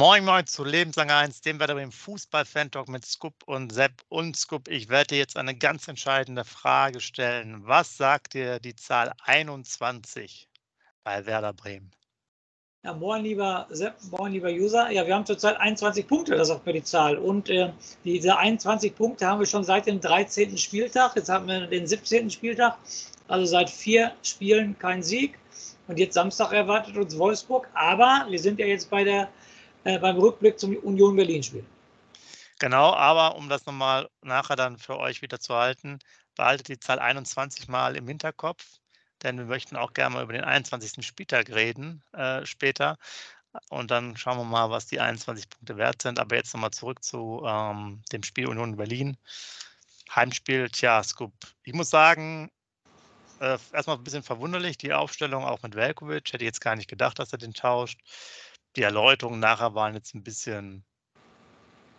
Moin Moin zu Lebenslang 1, dem Wetter im Fußball-Fan-Talk mit Scoop und Sepp und Scoop. Ich werde dir jetzt eine ganz entscheidende Frage stellen. Was sagt dir die Zahl 21 bei Werder Bremen? Ja, moin lieber Sepp, moin lieber User. Ja, wir haben zurzeit 21 Punkte, das sagt mir die Zahl. Und äh, diese 21 Punkte haben wir schon seit dem 13. Spieltag. Jetzt haben wir den 17. Spieltag, also seit vier Spielen kein Sieg. Und jetzt Samstag erwartet uns Wolfsburg. Aber wir sind ja jetzt bei der äh, beim Rückblick zum Union Berlin-Spiel. Genau, aber um das nochmal nachher dann für euch wieder zu halten, behaltet die Zahl 21 mal im Hinterkopf, denn wir möchten auch gerne mal über den 21. Spieltag reden äh, später. Und dann schauen wir mal, was die 21 Punkte wert sind. Aber jetzt nochmal zurück zu ähm, dem Spiel Union Berlin. Heimspiel, tja, Scoop. Ich muss sagen, äh, erstmal ein bisschen verwunderlich, die Aufstellung auch mit Velkovic. Hätte ich jetzt gar nicht gedacht, dass er den tauscht die Erläuterungen nachher waren jetzt ein bisschen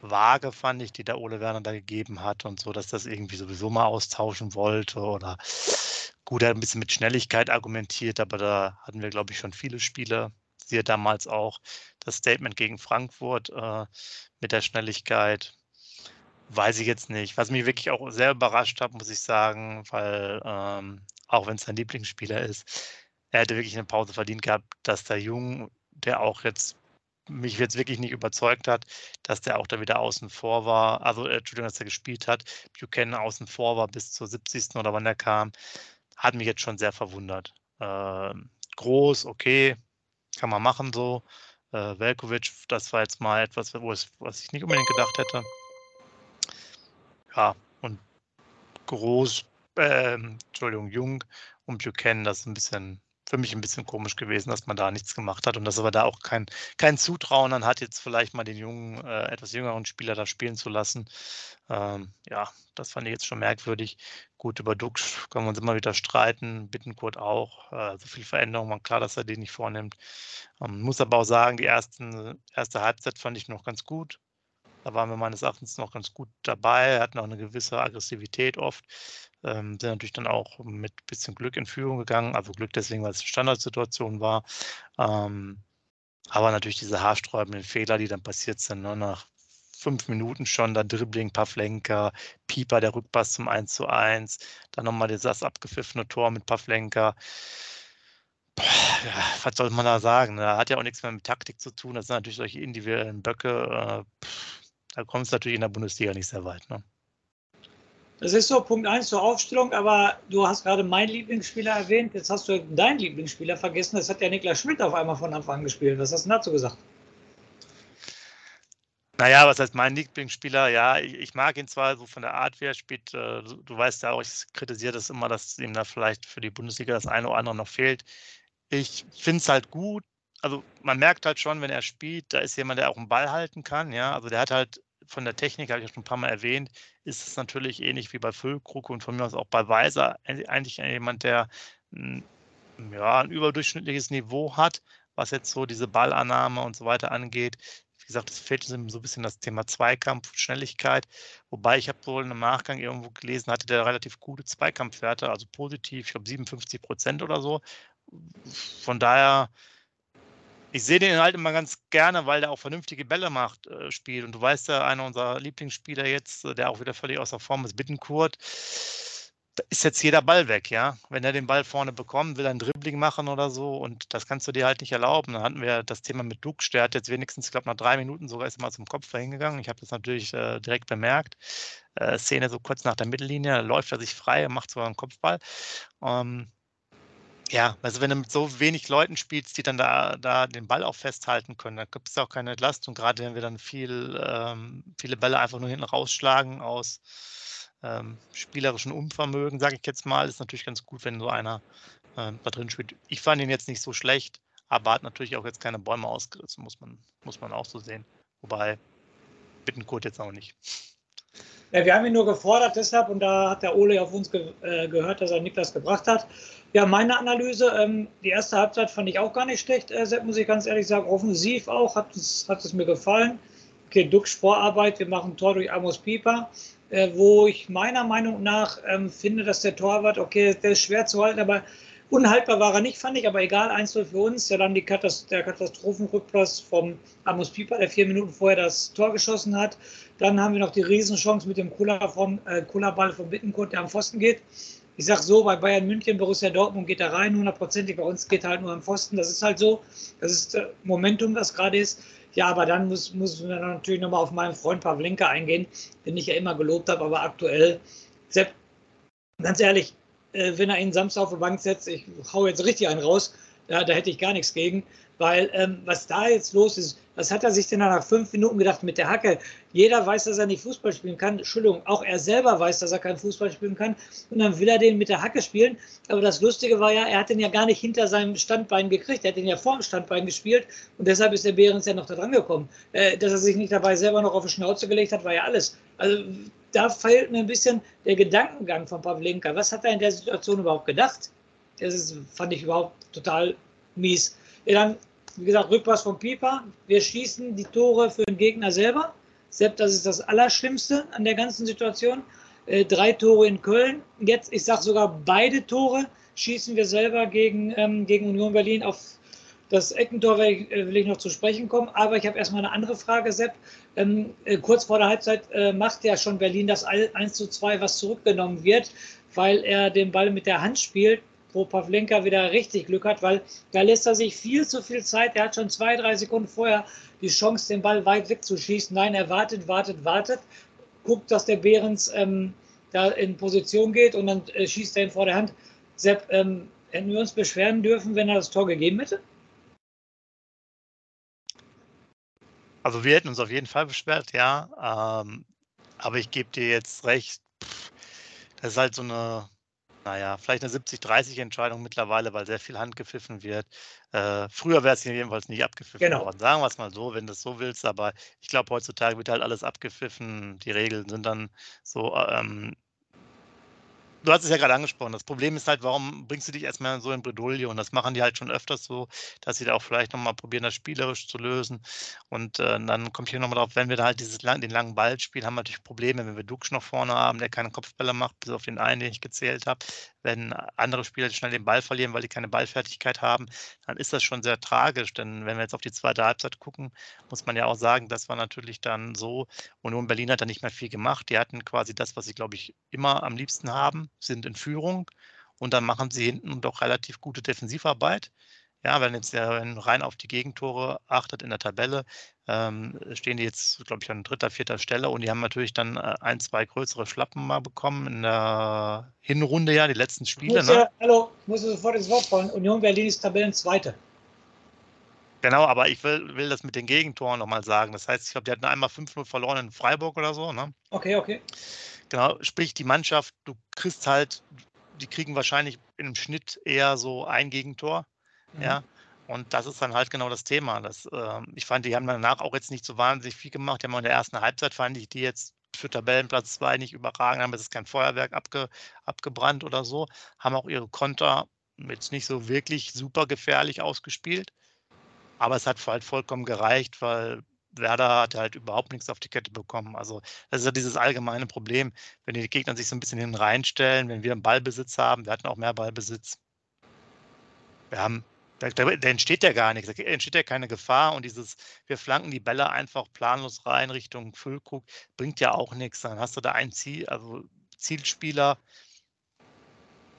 vage, fand ich, die der Ole Werner da gegeben hat und so, dass das irgendwie sowieso mal austauschen wollte oder gut, er hat ein bisschen mit Schnelligkeit argumentiert, aber da hatten wir, glaube ich, schon viele Spiele. Siehe damals auch das Statement gegen Frankfurt äh, mit der Schnelligkeit. Weiß ich jetzt nicht. Was mich wirklich auch sehr überrascht hat, muss ich sagen, weil ähm, auch wenn es sein Lieblingsspieler ist, er hätte wirklich eine Pause verdient gehabt, dass der Jung der auch jetzt mich jetzt wirklich nicht überzeugt hat, dass der auch da wieder außen vor war, also äh, Entschuldigung, dass er gespielt hat, Buchanan außen vor war bis zur 70. oder wann er kam, hat mich jetzt schon sehr verwundert. Äh, groß, okay, kann man machen so. Äh, Velkovic, das war jetzt mal etwas, es, was ich nicht unbedingt gedacht hätte. Ja, und groß, äh, Entschuldigung, Jung und Buchanan, das ist ein bisschen für mich ein bisschen komisch gewesen, dass man da nichts gemacht hat und dass aber da auch kein, kein Zutrauen dann hat, jetzt vielleicht mal den jungen, äh, etwas jüngeren Spieler da spielen zu lassen. Ähm, ja, das fand ich jetzt schon merkwürdig. Gut, über Dux können wir uns immer wieder streiten, Bittenkurt auch. Äh, so viel Veränderung, war klar, dass er den nicht vornimmt. Ähm, muss aber auch sagen, die ersten, erste Halbzeit fand ich noch ganz gut. Da waren wir meines Erachtens noch ganz gut dabei. Er hat noch eine gewisse Aggressivität oft. Ähm, sind natürlich dann auch mit ein bisschen Glück in Führung gegangen. Also Glück deswegen, weil es eine Standardsituation war. Ähm, aber natürlich diese haarsträubenden Fehler, die dann passiert sind, ne, nach fünf Minuten schon, dann Dribbling, Pavlenka, Pieper, der Rückpass zum 1 zu 1, dann nochmal das abgepfiffene Tor mit Pavlenka. ja, was soll man da sagen? Da hat ja auch nichts mehr mit Taktik zu tun. Das sind natürlich solche individuellen Böcke. Äh, da kommt es natürlich in der Bundesliga nicht sehr weit. Ne? Das ist so Punkt 1 zur Aufstellung, aber du hast gerade meinen Lieblingsspieler erwähnt. Jetzt hast du deinen Lieblingsspieler vergessen. Das hat ja Niklas Schmidt auf einmal von Anfang an gespielt. Was hast du dazu gesagt? Naja, was heißt mein Lieblingsspieler? Ja, ich, ich, mag ihn zwar so von der Art, wie er spielt. Äh, du, du weißt ja auch, ich kritisiere das immer, dass ihm da vielleicht für die Bundesliga das eine oder andere noch fehlt. Ich finde es halt gut. Also man merkt halt schon, wenn er spielt, da ist jemand, der auch einen Ball halten kann. Ja, also der hat halt von der Technik, habe ich ja schon ein paar Mal erwähnt, ist es natürlich ähnlich wie bei Füllkrug und von mir aus auch bei Weiser eigentlich jemand, der ja, ein überdurchschnittliches Niveau hat, was jetzt so diese Ballannahme und so weiter angeht. Wie gesagt, es fehlt so ein bisschen das Thema Zweikampf, Schnelligkeit. Wobei ich habe wohl im Nachgang irgendwo gelesen, hatte der relativ gute Zweikampfwerte, also positiv, ich glaube 57 Prozent oder so. Von daher ich sehe den halt immer ganz gerne, weil der auch vernünftige Bälle macht, äh, spielt. Und du weißt ja, einer unserer Lieblingsspieler jetzt, äh, der auch wieder völlig außer Form ist, Bittenkurt. da ist jetzt jeder Ball weg, ja. Wenn er den Ball vorne bekommt, will er ein Dribbling machen oder so und das kannst du dir halt nicht erlauben. Dann hatten wir das Thema mit Dux, der hat jetzt wenigstens, ich glaube, nach drei Minuten sogar ist er mal zum Kopf hingegangen. Ich habe das natürlich äh, direkt bemerkt. Äh, Szene so kurz nach der Mittellinie, läuft er sich frei, macht sogar einen Kopfball. Ähm, ja, also wenn du mit so wenig Leuten spielst, die dann da, da den Ball auch festhalten können, dann gibt es auch keine Entlastung, gerade wenn wir dann viel, ähm, viele Bälle einfach nur hinten rausschlagen aus ähm, spielerischen Unvermögen, sage ich jetzt mal, ist natürlich ganz gut, wenn so einer äh, da drin spielt. Ich fand ihn jetzt nicht so schlecht, aber hat natürlich auch jetzt keine Bäume ausgerissen, muss man, muss man auch so sehen. Wobei Bittenkurt jetzt auch nicht. Ja, wir haben ihn nur gefordert deshalb und da hat der Ole auf uns ge äh, gehört, dass er Niklas gebracht hat. Ja, meine Analyse, ähm, die erste Halbzeit fand ich auch gar nicht schlecht, äh, muss ich ganz ehrlich sagen. Offensiv auch, hat es, hat es mir gefallen. Okay, Dux Vorarbeit, wir machen Tor durch Amos Pieper äh, wo ich meiner Meinung nach ähm, finde, dass der Torwart, okay, der ist schwer zu halten, aber unhaltbar war er nicht, fand ich, aber egal, 1 für uns. Ja, dann die Katast der Katastrophenrückpass vom Amos Pieper, der vier Minuten vorher das Tor geschossen hat. Dann haben wir noch die Riesenchance mit dem Kula vom, äh, Kula-Ball von Bittenkurt, der am Pfosten geht. Ich sage so, bei Bayern München, Borussia Dortmund geht da rein, hundertprozentig. Bei uns geht halt nur am Pfosten. Das ist halt so. Das ist äh, Momentum, das gerade ist. Ja, aber dann muss, muss man natürlich nochmal auf meinen Freund Pavlenka eingehen, den ich ja immer gelobt habe, aber aktuell, Sepp, ganz ehrlich, äh, wenn er ihn Samstag auf die Bank setzt, ich hau jetzt richtig einen raus, da, da hätte ich gar nichts gegen. Weil ähm, was da jetzt los ist, was hat er sich denn nach fünf Minuten gedacht mit der Hacke? Jeder weiß, dass er nicht Fußball spielen kann. Entschuldigung, auch er selber weiß, dass er kein Fußball spielen kann. Und dann will er den mit der Hacke spielen. Aber das Lustige war ja, er hat den ja gar nicht hinter seinem Standbein gekriegt. Er hat den ja vor dem Standbein gespielt. Und deshalb ist der Behrens ja noch da dran gekommen. Äh, dass er sich nicht dabei selber noch auf die Schnauze gelegt hat, war ja alles. Also da fehlt mir ein bisschen der Gedankengang von Pavlenka. Was hat er in der Situation überhaupt gedacht? Das ist, fand ich überhaupt total mies. Dann wie gesagt, Rückpass von Pieper. Wir schießen die Tore für den Gegner selber. Selbst das ist das Allerschlimmste an der ganzen Situation. Äh, drei Tore in Köln. Jetzt, ich sage sogar beide Tore schießen wir selber gegen, ähm, gegen Union Berlin auf das Eckentor will ich, äh, will ich noch zu sprechen kommen, aber ich habe erstmal eine andere Frage, Sepp. Ähm, äh, kurz vor der Halbzeit äh, macht ja schon Berlin das 1 zu 2, was zurückgenommen wird, weil er den Ball mit der Hand spielt wo Pavlenka wieder richtig Glück hat, weil da lässt er sich viel zu viel Zeit. Er hat schon zwei, drei Sekunden vorher die Chance, den Ball weit wegzuschießen. Nein, er wartet, wartet, wartet, guckt, dass der Behrens ähm, da in Position geht und dann äh, schießt er ihn vor der Hand. Sepp, ähm, hätten wir uns beschweren dürfen, wenn er das Tor gegeben hätte? Also wir hätten uns auf jeden Fall beschwert, ja. Ähm, aber ich gebe dir jetzt recht. Das ist halt so eine naja, vielleicht eine 70-30-Entscheidung mittlerweile, weil sehr viel Hand gepfiffen wird. Äh, früher wäre es jedenfalls nicht abgepfiffen Genau. worden. Sagen wir es mal so, wenn du es so willst. Aber ich glaube, heutzutage wird halt alles abgepfiffen. Die Regeln sind dann so ähm, du hast es ja gerade angesprochen. Das Problem ist halt, warum bringst du dich erstmal so in Bredouille? Und das machen die halt schon öfters so, dass sie da auch vielleicht nochmal probieren, das spielerisch zu lösen. Und äh, dann kommt hier nochmal drauf, wenn wir da halt dieses den langen Ball spielen, haben wir natürlich Probleme, wenn wir Dux noch vorne haben, der keine Kopfbälle macht, bis auf den einen, den ich gezählt habe. Wenn andere Spieler schnell den Ball verlieren, weil die keine Ballfertigkeit haben, dann ist das schon sehr tragisch. Denn wenn wir jetzt auf die zweite Halbzeit gucken, muss man ja auch sagen, das war natürlich dann so, Union Berlin hat da nicht mehr viel gemacht. Die hatten quasi das, was sie, glaube ich, immer am liebsten haben sind in Führung und dann machen sie hinten doch relativ gute Defensivarbeit. Ja, wenn jetzt ja rein auf die Gegentore achtet in der Tabelle, ähm, stehen die jetzt, glaube ich, an dritter, vierter Stelle und die haben natürlich dann äh, ein, zwei größere Schlappen mal bekommen in der Hinrunde ja, die letzten Spiele. Ne? Ja, hallo, ich muss sofort ins Wort fallen. Union Berlin ist Tabellenzweite. Genau, aber ich will, will das mit den Gegentoren nochmal sagen. Das heißt, ich glaube, die hatten einmal 5-0 verloren in Freiburg oder so. Ne? Okay, okay. Genau, sprich die Mannschaft, du kriegst halt, die kriegen wahrscheinlich im Schnitt eher so ein Gegentor. Mhm. Ja. Und das ist dann halt genau das Thema. Das, äh, ich fand, die haben danach auch jetzt nicht so wahnsinnig viel gemacht. Die haben in der ersten Halbzeit, fand ich, die jetzt für Tabellenplatz 2 nicht überragend haben. Es ist kein Feuerwerk abge, abgebrannt oder so. Haben auch ihre Konter jetzt nicht so wirklich super gefährlich ausgespielt. Aber es hat halt vollkommen gereicht, weil Werder hat halt überhaupt nichts auf die Kette bekommen. Also das ist ja dieses allgemeine Problem, wenn die Gegner sich so ein bisschen hin reinstellen, wenn wir einen Ballbesitz haben, wir hatten auch mehr Ballbesitz. Wir haben, da, da, da entsteht ja gar nichts, da entsteht ja keine Gefahr und dieses, wir flanken die Bälle einfach planlos rein Richtung Füllkrug, bringt ja auch nichts. Dann hast du da ein Ziel, also Zielspieler,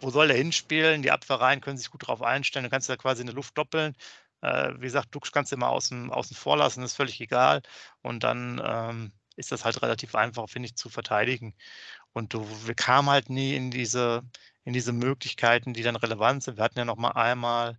wo soll er hinspielen? Die Abwehrreihen können sich gut darauf einstellen. Du kannst ja quasi in der Luft doppeln. Äh, wie gesagt, Dux kannst du immer außen, außen vor lassen, ist völlig egal. Und dann ähm, ist das halt relativ einfach, finde ich, zu verteidigen. Und du, wir kamen halt nie in diese, in diese Möglichkeiten, die dann relevant sind. Wir hatten ja noch mal einmal,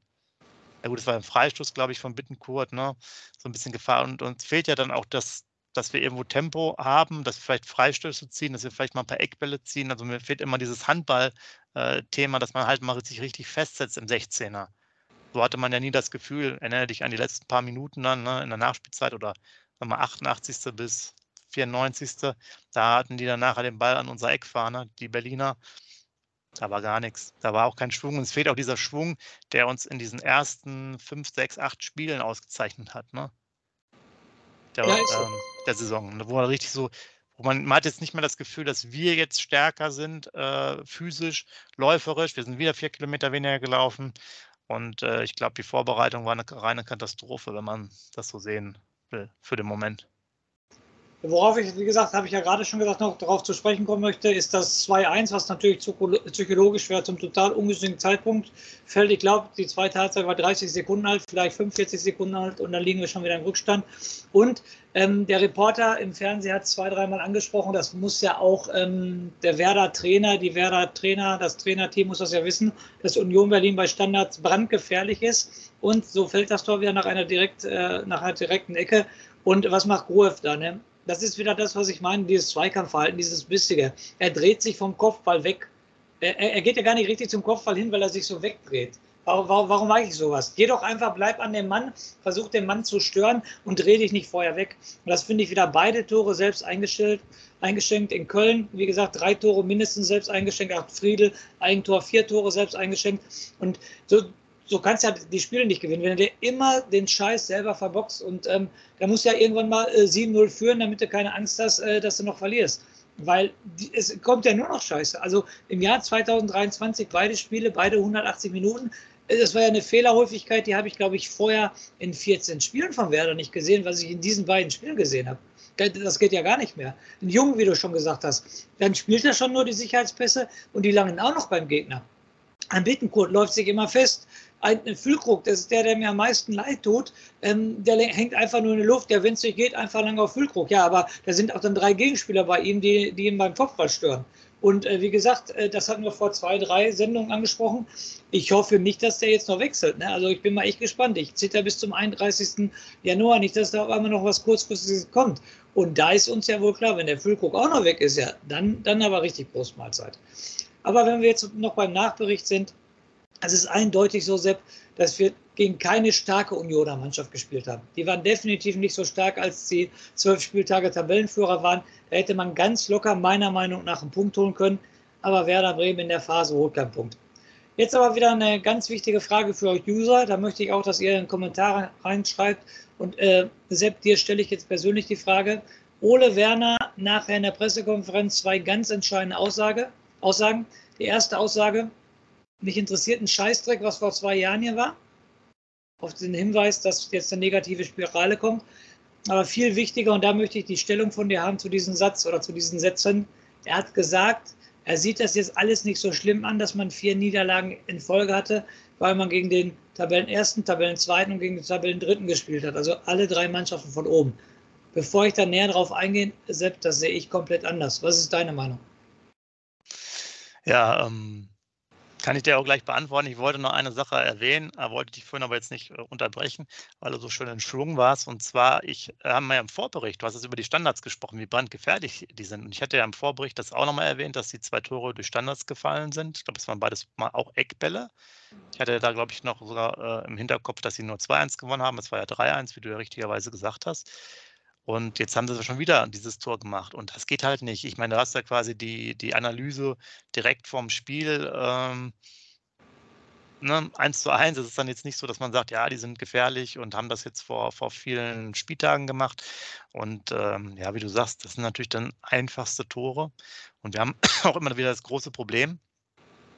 ja gut, es war ein Freistoß, glaube ich, von Bittenkurt, ne? so ein bisschen Gefahr. Und uns fehlt ja dann auch das, dass wir irgendwo Tempo haben, dass wir vielleicht Freistöße ziehen, dass wir vielleicht mal ein paar Eckbälle ziehen. Also mir fehlt immer dieses Handball-Thema, äh, dass man halt mal sich richtig festsetzt im 16er so hatte man ja nie das Gefühl, erinnere dich an die letzten paar Minuten dann ne, in der Nachspielzeit oder sagen wir 88. bis 94. Da hatten die dann nachher den Ball an unserer Eckfahne, die Berliner. Da war gar nichts. Da war auch kein Schwung. Und es fehlt auch dieser Schwung, der uns in diesen ersten 5, 6, 8 Spielen ausgezeichnet hat. Ne? Der, ja, ähm, der Saison. Wo man richtig so, wo man, man hat jetzt nicht mehr das Gefühl, dass wir jetzt stärker sind, äh, physisch, läuferisch. Wir sind wieder vier Kilometer weniger gelaufen. Und äh, ich glaube, die Vorbereitung war eine reine Katastrophe, wenn man das so sehen will, für den Moment. Worauf ich, wie gesagt, habe ich ja gerade schon gesagt, noch darauf zu sprechen kommen möchte, ist das 2-1, was natürlich psychologisch wäre zum total ungünstigen Zeitpunkt fällt. Ich glaube, die zweite Halbzeit war 30 Sekunden alt, vielleicht 45 Sekunden alt und dann liegen wir schon wieder im Rückstand. Und ähm, der Reporter im Fernsehen hat zwei, dreimal angesprochen, das muss ja auch ähm, der Werder-Trainer, die Werder-Trainer, das Trainerteam muss das ja wissen, dass Union Berlin bei Standards brandgefährlich ist. Und so fällt das Tor wieder nach einer, direkt, äh, nach einer direkten Ecke. Und was macht Gruev da? Ne? Das ist wieder das, was ich meine, dieses Zweikampfverhalten, dieses Bissige. Er dreht sich vom Kopfball weg. Er, er, geht ja gar nicht richtig zum Kopfball hin, weil er sich so wegdreht. Warum, warum, warum mache ich sowas? Geh doch einfach, bleib an dem Mann, versuch den Mann zu stören und dreh dich nicht vorher weg. Und das finde ich wieder beide Tore selbst eingestellt, eingeschenkt. In Köln, wie gesagt, drei Tore mindestens selbst eingeschenkt. Acht Friedel, ein Tor, vier Tore selbst eingeschenkt. Und so, so kannst du ja die Spiele nicht gewinnen. Wenn du dir immer den Scheiß selber verboxt und ähm, da musst du ja irgendwann mal äh, 7-0 führen, damit du keine Angst hast, äh, dass du noch verlierst. Weil die, es kommt ja nur noch Scheiße. Also im Jahr 2023 beide Spiele, beide 180 Minuten. Äh, das war ja eine Fehlerhäufigkeit, die habe ich, glaube ich, vorher in 14 Spielen von Werder nicht gesehen, was ich in diesen beiden Spielen gesehen habe. Das geht ja gar nicht mehr. Ein Jungen, wie du schon gesagt hast, dann spielt er schon nur die Sicherheitspässe und die langen auch noch beim Gegner. Ein Bittenkurt läuft sich immer fest ein Füllkrug, das ist der, der mir am meisten leid tut, ähm, der hängt einfach nur in der Luft, der, wenn es nicht geht, einfach lang auf Füllkrug. Ja, aber da sind auch dann drei Gegenspieler bei ihm, die, die ihn beim Kopfball stören. Und äh, wie gesagt, äh, das hatten wir vor zwei, drei Sendungen angesprochen. Ich hoffe nicht, dass der jetzt noch wechselt. Ne? Also ich bin mal echt gespannt. Ich zitter bis zum 31. Januar nicht, dass da auf einmal noch was kurzfristiges kommt. Und da ist uns ja wohl klar, wenn der Füllkrug auch noch weg ist, ja, dann, dann aber richtig Großmahlzeit. Aber wenn wir jetzt noch beim Nachbericht sind, es ist eindeutig so, Sepp, dass wir gegen keine starke Unioner Mannschaft gespielt haben. Die waren definitiv nicht so stark, als die zwölf Spieltage Tabellenführer waren. Da hätte man ganz locker meiner Meinung nach einen Punkt holen können. Aber Werder Bremen in der Phase holt keinen Punkt. Jetzt aber wieder eine ganz wichtige Frage für euch User. Da möchte ich auch, dass ihr einen Kommentar reinschreibt. Und äh, Sepp, dir stelle ich jetzt persönlich die Frage. Ole Werner nachher in der Pressekonferenz zwei ganz entscheidende Aussage, Aussagen. Die erste Aussage, mich interessiert ein Scheißdreck, was vor zwei Jahren hier war. Auf den Hinweis, dass jetzt eine negative Spirale kommt. Aber viel wichtiger, und da möchte ich die Stellung von dir haben zu diesem Satz oder zu diesen Sätzen. Er hat gesagt, er sieht das jetzt alles nicht so schlimm an, dass man vier Niederlagen in Folge hatte, weil man gegen den Tabellenersten, Tabellenzweiten und gegen den Tabellendritten gespielt hat. Also alle drei Mannschaften von oben. Bevor ich da näher drauf eingehe, Sepp, das sehe ich komplett anders. Was ist deine Meinung? Ja, ähm, kann ich dir auch gleich beantworten. Ich wollte noch eine Sache erwähnen, wollte dich vorhin aber jetzt nicht äh, unterbrechen, weil du so schön in Schwung warst. Und zwar, ich äh, habe mal ja im Vorbericht, du hast jetzt über die Standards gesprochen, wie brandgefährlich die sind. Und ich hatte ja im Vorbericht das auch nochmal erwähnt, dass die zwei Tore durch Standards gefallen sind. Ich glaube, es waren beides mal auch Eckbälle. Ich hatte da, glaube ich, noch sogar äh, im Hinterkopf, dass sie nur 2-1 gewonnen haben. Es war ja 3-1, wie du ja richtigerweise gesagt hast. Und jetzt haben sie schon wieder dieses Tor gemacht. Und das geht halt nicht. Ich meine, du hast ja quasi die, die Analyse direkt vorm Spiel. Ähm, ne, 1 zu 1. Es ist dann jetzt nicht so, dass man sagt, ja, die sind gefährlich und haben das jetzt vor, vor vielen Spieltagen gemacht. Und ähm, ja, wie du sagst, das sind natürlich dann einfachste Tore. Und wir haben auch immer wieder das große Problem.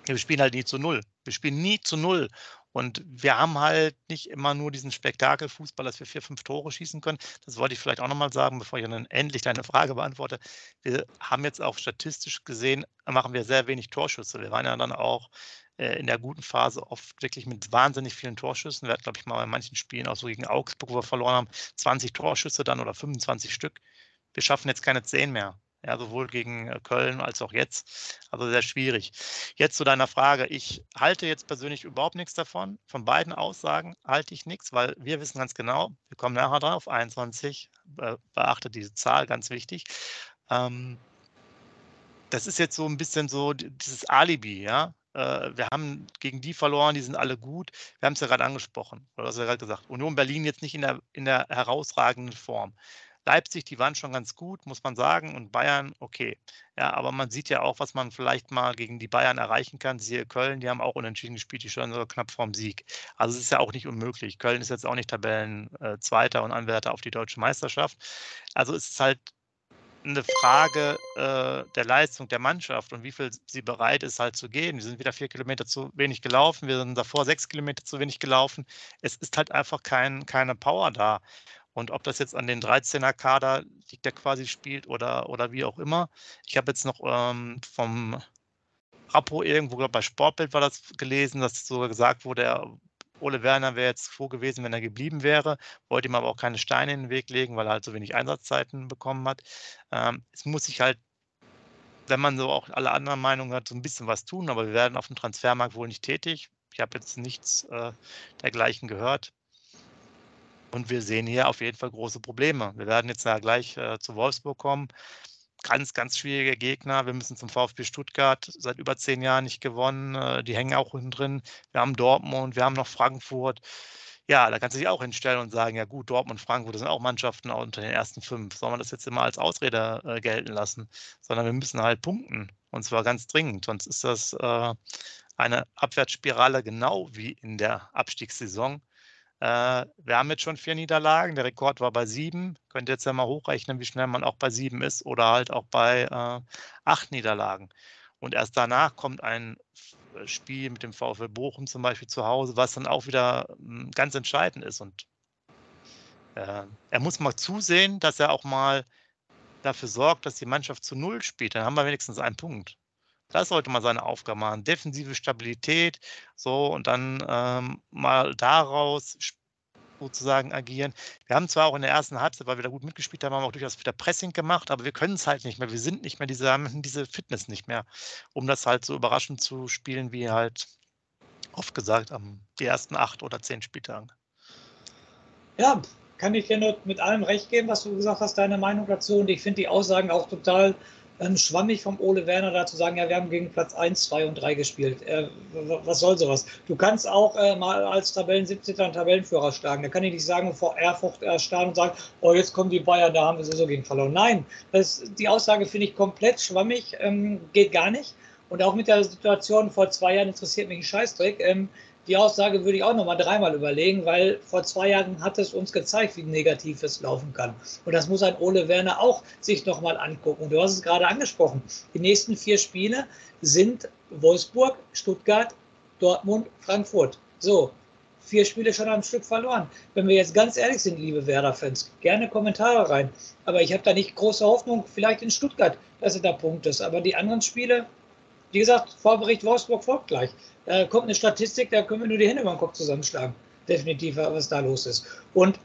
Wir spielen halt nie zu null. Wir spielen nie zu null. Und wir haben halt nicht immer nur diesen Spektakelfußball, dass wir vier, fünf Tore schießen können. Das wollte ich vielleicht auch nochmal sagen, bevor ich dann endlich deine Frage beantworte. Wir haben jetzt auch statistisch gesehen, machen wir sehr wenig Torschüsse. Wir waren ja dann auch äh, in der guten Phase oft wirklich mit wahnsinnig vielen Torschüssen. Wir hatten, glaube ich, mal bei manchen Spielen auch so gegen Augsburg, wo wir verloren haben, 20 Torschüsse dann oder 25 Stück. Wir schaffen jetzt keine 10 mehr ja, sowohl gegen äh, Köln als auch jetzt. Also sehr schwierig. Jetzt zu deiner Frage. Ich halte jetzt persönlich überhaupt nichts davon. Von beiden Aussagen halte ich nichts, weil wir wissen ganz genau, wir kommen nachher drauf, 21, beachtet diese Zahl, ganz wichtig. Ähm, das ist jetzt so ein bisschen so dieses Alibi, ja. Äh, wir haben gegen die verloren, die sind alle gut. Wir haben es ja gerade angesprochen, oder was wir gerade gesagt. Union Berlin jetzt nicht in der, in der herausragenden Form. Leipzig, die waren schon ganz gut, muss man sagen, und Bayern, okay. Ja, aber man sieht ja auch, was man vielleicht mal gegen die Bayern erreichen kann. Siehe Köln, die haben auch unentschieden gespielt, die stehen sogar knapp vorm Sieg. Also es ist ja auch nicht unmöglich. Köln ist jetzt auch nicht Tabellenzweiter und Anwärter auf die deutsche Meisterschaft. Also es ist halt eine Frage äh, der Leistung der Mannschaft und wie viel sie bereit ist, halt zu gehen. Wir sind wieder vier Kilometer zu wenig gelaufen, wir sind davor sechs Kilometer zu wenig gelaufen. Es ist halt einfach kein, keine Power da. Und ob das jetzt an den 13er-Kader liegt, der quasi spielt oder, oder wie auch immer. Ich habe jetzt noch ähm, vom Rappo irgendwo, glaube bei Sportbild war das gelesen, dass sogar gesagt wurde, der Ole Werner wäre jetzt froh gewesen, wenn er geblieben wäre, wollte ihm aber auch keine Steine in den Weg legen, weil er halt so wenig Einsatzzeiten bekommen hat. Ähm, es muss sich halt, wenn man so auch alle anderen Meinungen hat, so ein bisschen was tun, aber wir werden auf dem Transfermarkt wohl nicht tätig. Ich habe jetzt nichts äh, dergleichen gehört. Und wir sehen hier auf jeden Fall große Probleme. Wir werden jetzt ja gleich äh, zu Wolfsburg kommen. Ganz, ganz schwierige Gegner. Wir müssen zum VfB Stuttgart seit über zehn Jahren nicht gewonnen. Äh, die hängen auch unten drin. Wir haben Dortmund, wir haben noch Frankfurt. Ja, da kannst du dich auch hinstellen und sagen, ja gut, Dortmund und Frankfurt sind auch Mannschaften unter den ersten fünf. Soll man das jetzt immer als Ausrede äh, gelten lassen? Sondern wir müssen halt punkten. Und zwar ganz dringend. Sonst ist das äh, eine Abwärtsspirale genau wie in der Abstiegssaison. Äh, wir haben jetzt schon vier Niederlagen. Der Rekord war bei sieben. Könnt ihr jetzt ja mal hochrechnen, wie schnell man auch bei sieben ist oder halt auch bei äh, acht Niederlagen. Und erst danach kommt ein äh, Spiel mit dem VfL Bochum zum Beispiel zu Hause, was dann auch wieder hm, ganz entscheidend ist. Und äh, er muss mal zusehen, dass er auch mal dafür sorgt, dass die Mannschaft zu Null spielt. Dann haben wir wenigstens einen Punkt. Das sollte man seine Aufgabe machen. Defensive Stabilität, so und dann ähm, mal daraus sozusagen agieren. Wir haben zwar auch in der ersten Halbzeit, weil wir da gut mitgespielt haben, haben wir auch durchaus wieder Pressing gemacht, aber wir können es halt nicht mehr. Wir sind nicht mehr diese, haben diese Fitness nicht mehr, um das halt so überraschend zu spielen, wie halt oft gesagt am die ersten acht oder zehn Spieltagen. Ja, kann ich dir nur mit allem recht geben, was du gesagt hast, deine Meinung dazu. Und ich finde die Aussagen auch total ähm, schwammig vom Ole Werner da zu sagen, ja, wir haben gegen Platz 1, 2 und 3 gespielt. Äh, was soll sowas? Du kannst auch äh, mal als Tabellen 17. einen Tabellenführer schlagen. Da kann ich nicht sagen, vor Erfurt erstarren und sagen, oh, jetzt kommen die Bayern, da haben wir sowieso gegen verloren. Nein, das, die Aussage finde ich komplett schwammig, ähm, geht gar nicht. Und auch mit der Situation vor zwei Jahren interessiert mich ein Scheißdreck. Ähm, die Aussage würde ich auch noch mal dreimal überlegen, weil vor zwei Jahren hat es uns gezeigt, wie negativ es laufen kann. Und das muss ein Ole Werner auch sich noch mal angucken. Du hast es gerade angesprochen. Die nächsten vier Spiele sind Wolfsburg, Stuttgart, Dortmund, Frankfurt. So, vier Spiele schon am Stück verloren. Wenn wir jetzt ganz ehrlich sind, liebe Werder-Fans, gerne Kommentare rein. Aber ich habe da nicht große Hoffnung, vielleicht in Stuttgart, dass er da Punkt ist. Aber die anderen Spiele, wie gesagt, Vorbericht Wolfsburg folgt gleich. Da kommt eine Statistik, da können wir nur die Hände über den Kopf zusammenschlagen. Definitiv, was da los ist. Und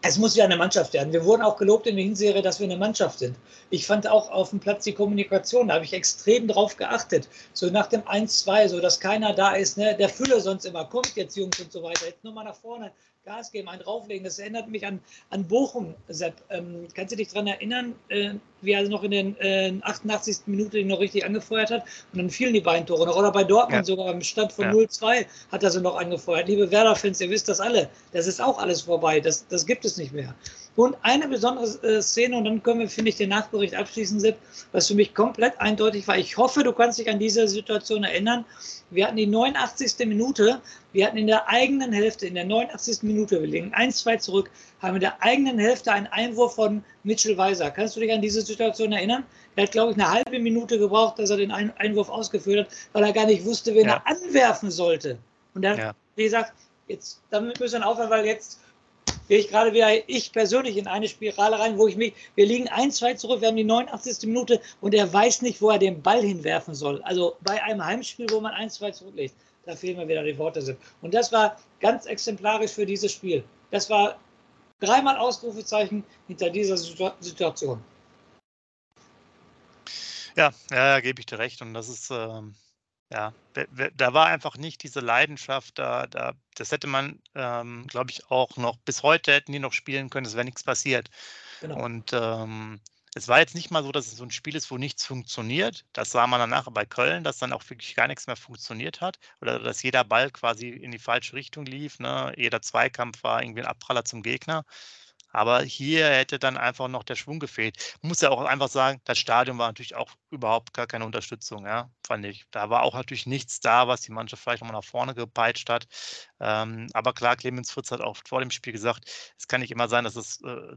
es muss ja eine Mannschaft werden. Wir wurden auch gelobt in der Hinserie, dass wir eine Mannschaft sind. Ich fand auch auf dem Platz die Kommunikation, da habe ich extrem drauf geachtet. So nach dem 1-2, so dass keiner da ist, ne? der Fülle sonst immer, kommt jetzt Jungs und so weiter, jetzt nur mal nach vorne, Gas geben, einen drauflegen. Das erinnert mich an, an Bochum, Sepp. Ähm, kannst du dich daran erinnern, äh, wie er noch in den äh, 88. Minute noch richtig angefeuert hat? Und dann fielen die beiden Tore noch. Oder bei Dortmund ja. sogar im Stand von ja. 0-2 hat er sie noch angefeuert. Liebe Werder-Fans, ihr wisst das alle. Das ist auch alles vorbei. Das, das gibt es nicht mehr. Und eine besondere äh, Szene, und dann können wir, finde ich, den Nachbericht abschließen, Sepp, was für mich komplett eindeutig war. Ich hoffe, du kannst dich an diese Situation erinnern. Wir hatten die 89. Minute, wir hatten in der eigenen Hälfte, in der 89. Minute, wir legen 1-2 zurück, haben in der eigenen Hälfte einen Einwurf von Mitchell Weiser. Kannst du dich an diese Situation erinnern? Er hat, glaube ich, eine halbe Minute gebraucht, dass er den Einwurf ausgeführt hat, weil er gar nicht wusste, wen ja. er anwerfen sollte. Und er, ja. wie gesagt, jetzt damit müssen wir aufhören, weil jetzt gehe ich gerade wieder, ich persönlich, in eine Spirale rein, wo ich mich, wir liegen 1-2 zurück, wir haben die 89. Minute und er weiß nicht, wo er den Ball hinwerfen soll. Also bei einem Heimspiel, wo man 1-2 zurücklegt, da fehlen mir wieder die Worte. Und das war ganz exemplarisch für dieses Spiel. Das war dreimal Ausrufezeichen hinter dieser Situation. Ja, ja, gebe ich dir recht. Und das ist, ähm, ja, da war einfach nicht diese Leidenschaft, da, da, das hätte man, ähm, glaube ich, auch noch, bis heute hätten die noch spielen können, es wäre nichts passiert. Genau. Und ähm, es war jetzt nicht mal so, dass es so ein Spiel ist, wo nichts funktioniert. Das sah man danach bei Köln, dass dann auch wirklich gar nichts mehr funktioniert hat. Oder dass jeder Ball quasi in die falsche Richtung lief. Ne? Jeder Zweikampf war irgendwie ein Abpraller zum Gegner. Aber hier hätte dann einfach noch der Schwung gefehlt. Muss ja auch einfach sagen, das Stadion war natürlich auch überhaupt gar keine Unterstützung, ja, fand ich. Da war auch natürlich nichts da, was die Mannschaft vielleicht nochmal nach vorne gepeitscht hat. Ähm, aber klar, Clemens Fritz hat auch vor dem Spiel gesagt, es kann nicht immer sein, dass es äh,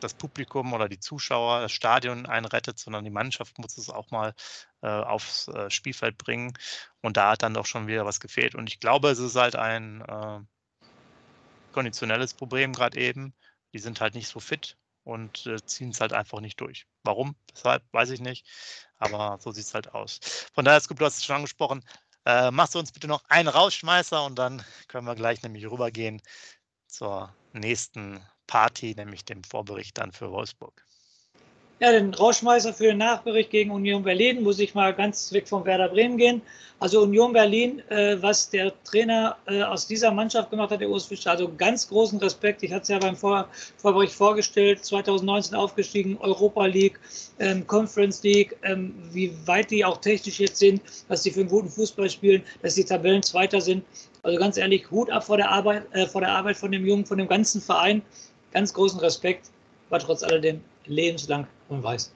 das Publikum oder die Zuschauer, das Stadion einen rettet, sondern die Mannschaft muss es auch mal äh, aufs äh, Spielfeld bringen. Und da hat dann doch schon wieder was gefehlt. Und ich glaube, es ist halt ein äh, konditionelles Problem gerade eben. Die sind halt nicht so fit und äh, ziehen es halt einfach nicht durch. Warum? Weshalb? Weiß ich nicht. Aber so sieht es halt aus. Von daher, Scoop, du hast es schon angesprochen. Äh, machst du uns bitte noch einen Rausschmeißer und dann können wir gleich nämlich rübergehen zur nächsten Party, nämlich dem Vorbericht dann für Wolfsburg. Ja, den Rauschmeißer für den Nachbericht gegen Union Berlin muss ich mal ganz weg vom Werder Bremen gehen. Also Union Berlin, äh, was der Trainer äh, aus dieser Mannschaft gemacht hat, der Urs Fischer, also ganz großen Respekt. Ich hatte es ja beim Vor Vorbericht vorgestellt, 2019 aufgestiegen, Europa League, ähm, Conference League, ähm, wie weit die auch technisch jetzt sind, dass sie für einen guten Fußball spielen, dass die Tabellen Zweiter sind. Also ganz ehrlich, Hut ab vor der Arbeit, äh, vor der Arbeit von dem Jungen, von dem ganzen Verein. Ganz großen Respekt, war trotz alledem lebenslang und weiß.